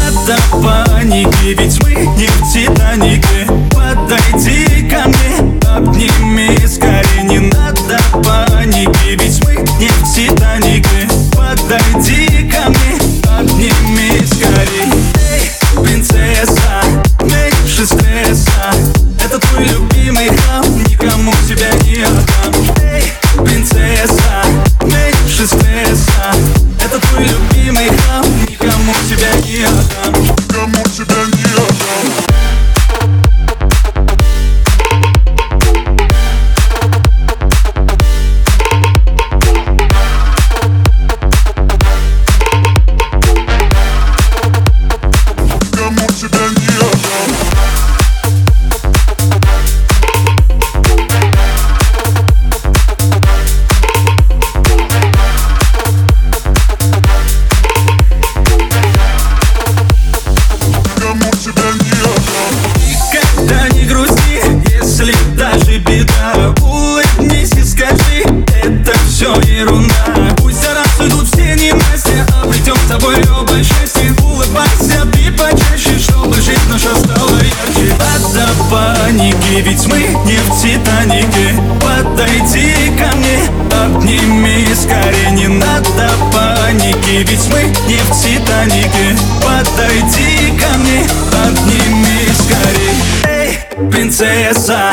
Надо паники, ведь мы не в Титанике. Подойди ко мне, обними скорее. Не надо паники, ведь мы не в Титанике. Подойди ко мне, обними скорее. Эй, принцесса, меньше стресса. Это твой любимый храм, никому тебя не отдам President. Беда. Улыбнись и скажи, это все ерунда. Пусть за раз уйдут все ненастья, обретем с тобой оба счастье Улыбайся ты почаще, чтобы жизнь наша стала ярче. Надо паники, ведь мы не в Титанике. Подойди ко мне, обними скорее. Не надо паники, ведь мы не в Титанике. Подойди ко мне, обними скорее. Эй, принцесса